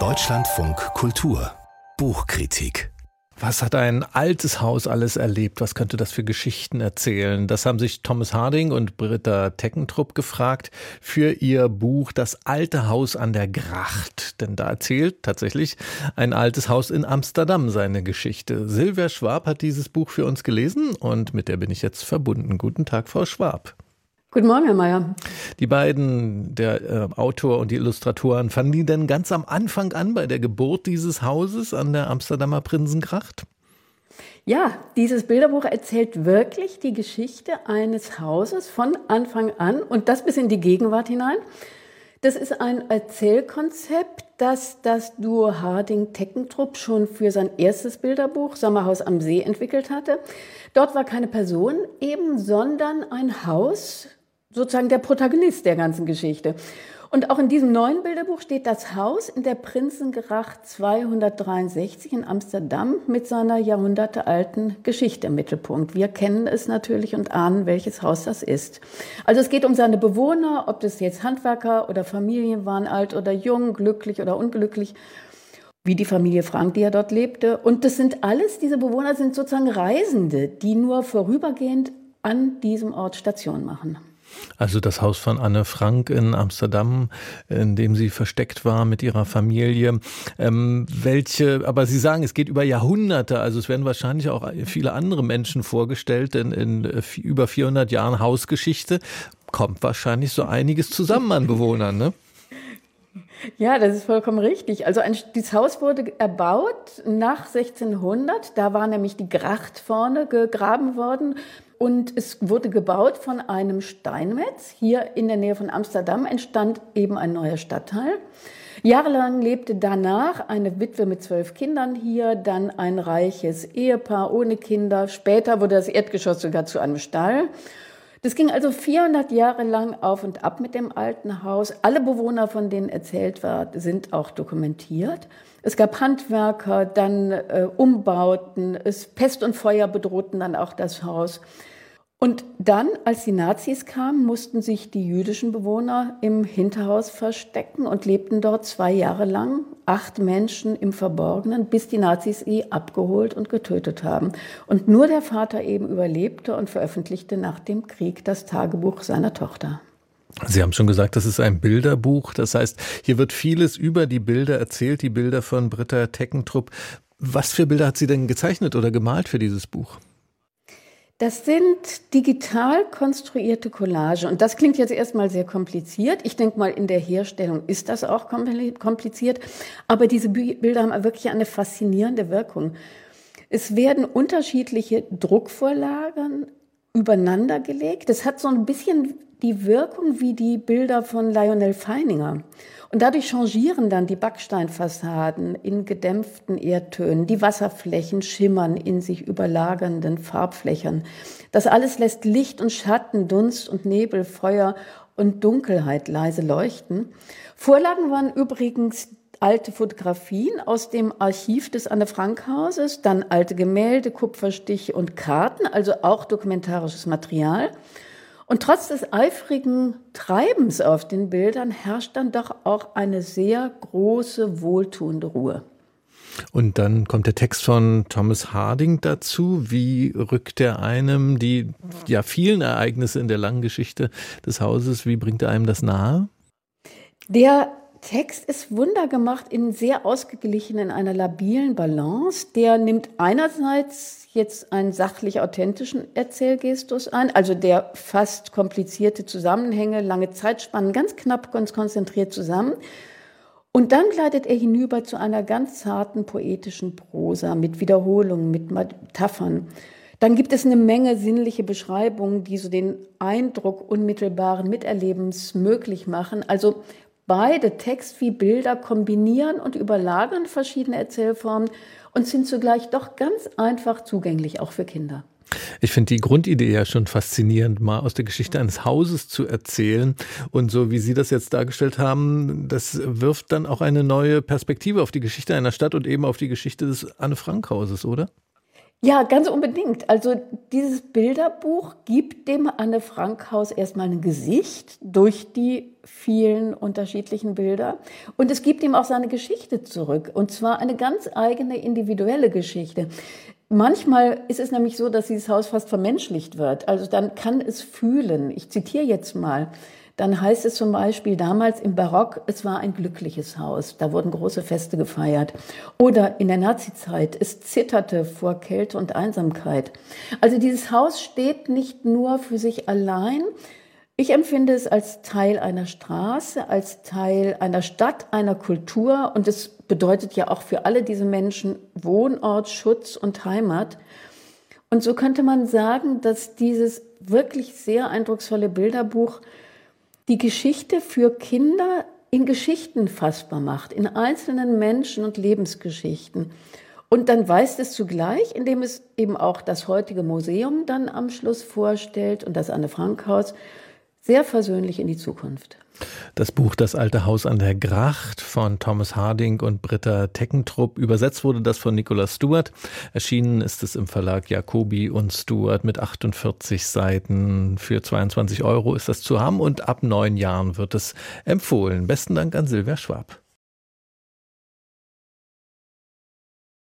Deutschlandfunk Kultur Buchkritik was hat ein altes Haus alles erlebt? Was könnte das für Geschichten erzählen? Das haben sich Thomas Harding und Britta Teckentrupp gefragt für ihr Buch Das alte Haus an der Gracht. Denn da erzählt tatsächlich ein altes Haus in Amsterdam seine Geschichte. Silvia Schwab hat dieses Buch für uns gelesen und mit der bin ich jetzt verbunden. Guten Tag, Frau Schwab. Guten Morgen, Herr Mayer. Die beiden, der äh, Autor und die Illustratoren, fanden die denn ganz am Anfang an bei der Geburt dieses Hauses an der Amsterdamer Prinzengracht? Ja, dieses Bilderbuch erzählt wirklich die Geschichte eines Hauses von Anfang an und das bis in die Gegenwart hinein. Das ist ein Erzählkonzept, das das Duo Harding-Teckentrupp schon für sein erstes Bilderbuch Sommerhaus am See entwickelt hatte. Dort war keine Person eben, sondern ein Haus, sozusagen der Protagonist der ganzen Geschichte. Und auch in diesem neuen Bilderbuch steht das Haus in der Prinzengracht 263 in Amsterdam mit seiner jahrhundertealten Geschichte im Mittelpunkt. Wir kennen es natürlich und ahnen, welches Haus das ist. Also es geht um seine Bewohner, ob das jetzt Handwerker oder Familien waren, alt oder jung, glücklich oder unglücklich wie die Familie Frank, die ja dort lebte. Und das sind alles, diese Bewohner sind sozusagen Reisende, die nur vorübergehend an diesem Ort Station machen. Also das Haus von Anne Frank in Amsterdam, in dem sie versteckt war mit ihrer Familie. Ähm, welche, aber Sie sagen, es geht über Jahrhunderte, also es werden wahrscheinlich auch viele andere Menschen vorgestellt in, in über 400 Jahren Hausgeschichte. Kommt wahrscheinlich so einiges zusammen an Bewohnern, ne? Ja, das ist vollkommen richtig. Also ein, dieses Haus wurde erbaut nach 1600. Da war nämlich die Gracht vorne gegraben worden. Und es wurde gebaut von einem Steinmetz. Hier in der Nähe von Amsterdam entstand eben ein neuer Stadtteil. Jahrelang lebte danach eine Witwe mit zwölf Kindern hier, dann ein reiches Ehepaar ohne Kinder. Später wurde das Erdgeschoss sogar zu einem Stall. Das ging also 400 Jahre lang auf und ab mit dem alten Haus. Alle Bewohner, von denen erzählt wird, sind auch dokumentiert. Es gab Handwerker, dann äh, Umbauten, es Pest und Feuer bedrohten dann auch das Haus. Und dann, als die Nazis kamen, mussten sich die jüdischen Bewohner im Hinterhaus verstecken und lebten dort zwei Jahre lang, acht Menschen im Verborgenen, bis die Nazis sie abgeholt und getötet haben. Und nur der Vater eben überlebte und veröffentlichte nach dem Krieg das Tagebuch seiner Tochter. Sie haben schon gesagt, das ist ein Bilderbuch. Das heißt, hier wird vieles über die Bilder erzählt, die Bilder von Britta Teckentrupp. Was für Bilder hat sie denn gezeichnet oder gemalt für dieses Buch? Das sind digital konstruierte Collage. Und das klingt jetzt erstmal sehr kompliziert. Ich denke mal, in der Herstellung ist das auch kompliziert. Aber diese Bilder haben wirklich eine faszinierende Wirkung. Es werden unterschiedliche Druckvorlagen übereinander gelegt. Das hat so ein bisschen die Wirkung wie die Bilder von Lionel Feininger. Und dadurch changieren dann die Backsteinfassaden in gedämpften Erdtönen, die Wasserflächen schimmern in sich überlagernden Farbflächen. Das alles lässt Licht und Schatten, Dunst und Nebel, Feuer und Dunkelheit leise leuchten. Vorlagen waren übrigens alte Fotografien aus dem Archiv des Anne-Frank-Hauses, dann alte Gemälde, Kupferstiche und Karten, also auch dokumentarisches Material. Und trotz des eifrigen Treibens auf den Bildern herrscht dann doch auch eine sehr große, wohltuende Ruhe. Und dann kommt der Text von Thomas Harding dazu. Wie rückt er einem die ja vielen Ereignisse in der langen Geschichte des Hauses, wie bringt er einem das nahe? Der Text ist wundergemacht in sehr ausgeglichenen, einer labilen Balance. Der nimmt einerseits jetzt einen sachlich authentischen Erzählgestus ein, also der fast komplizierte Zusammenhänge, lange Zeitspannen ganz knapp, ganz konzentriert zusammen. Und dann gleitet er hinüber zu einer ganz zarten poetischen Prosa mit Wiederholungen, mit Metaphern. Dann gibt es eine Menge sinnliche Beschreibungen, die so den Eindruck unmittelbaren Miterlebens möglich machen. Also beide Text wie Bilder kombinieren und überlagern verschiedene Erzählformen und sind zugleich doch ganz einfach zugänglich, auch für Kinder. Ich finde die Grundidee ja schon faszinierend, mal aus der Geschichte eines Hauses zu erzählen. Und so wie Sie das jetzt dargestellt haben, das wirft dann auch eine neue Perspektive auf die Geschichte einer Stadt und eben auf die Geschichte des Anne-Frank-Hauses, oder? Ja, ganz unbedingt. Also dieses Bilderbuch gibt dem Anne Frank Haus erstmal ein Gesicht durch die vielen unterschiedlichen Bilder und es gibt ihm auch seine Geschichte zurück und zwar eine ganz eigene individuelle Geschichte. Manchmal ist es nämlich so, dass dieses Haus fast vermenschlicht wird. Also dann kann es fühlen. Ich zitiere jetzt mal dann heißt es zum Beispiel damals im Barock, es war ein glückliches Haus. Da wurden große Feste gefeiert. Oder in der Nazizeit, es zitterte vor Kälte und Einsamkeit. Also dieses Haus steht nicht nur für sich allein. Ich empfinde es als Teil einer Straße, als Teil einer Stadt, einer Kultur. Und es bedeutet ja auch für alle diese Menschen Wohnort, Schutz und Heimat. Und so könnte man sagen, dass dieses wirklich sehr eindrucksvolle Bilderbuch die Geschichte für Kinder in Geschichten fassbar macht, in einzelnen Menschen und Lebensgeschichten. Und dann weist es zugleich, indem es eben auch das heutige Museum dann am Schluss vorstellt und das Anne Frank Haus, sehr versöhnlich in die Zukunft. Das Buch Das alte Haus an der Gracht von Thomas Harding und Britta Teckentrupp. Übersetzt wurde das von Nicola Stewart. Erschienen ist es im Verlag Jacobi und Stewart mit 48 Seiten. Für 22 Euro ist das zu haben und ab neun Jahren wird es empfohlen. Besten Dank an Silvia Schwab.